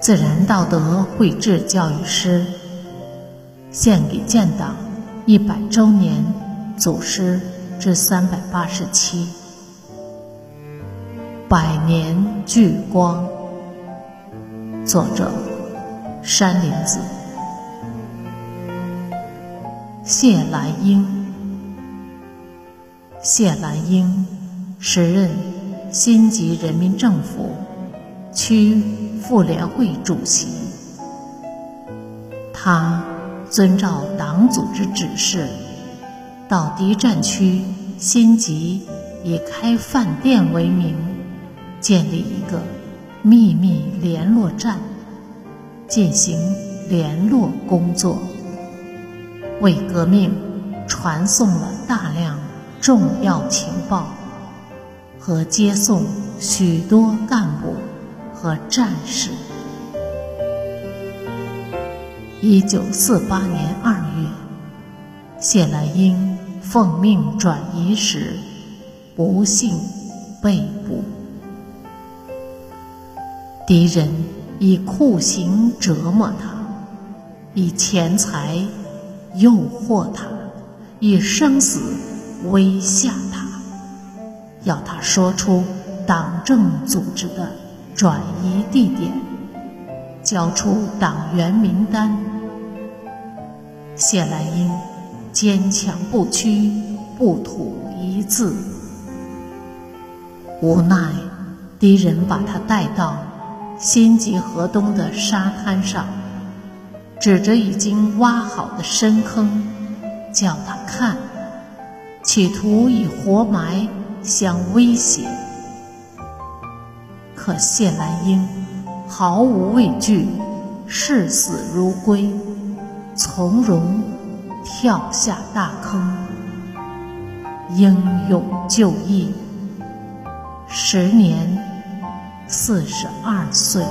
自然道德绘制教育师献给建党一百周年祖师之三百八十七百年聚光。作者山林子。谢兰英。谢兰英时任新集人民政府区妇联会主席。他遵照党组织指示，到敌占区新集，以开饭店为名，建立一个秘密联络站，进行联络工作。为革命传送了大量重要情报，和接送许多干部和战士。一九四八年二月，谢兰英奉命转移时，不幸被捕。敌人以酷刑折磨他，以钱财。诱惑他，以生死威吓，要他说出党政组织的转移地点，交出党员名单。谢兰英坚强不屈，不吐一字。无奈，敌人把他带到新集河东的沙滩上。指着已经挖好的深坑，叫他看，企图以活埋相威胁。可谢兰英毫无畏惧，视死如归，从容跳下大坑，英勇就义，时年四十二岁。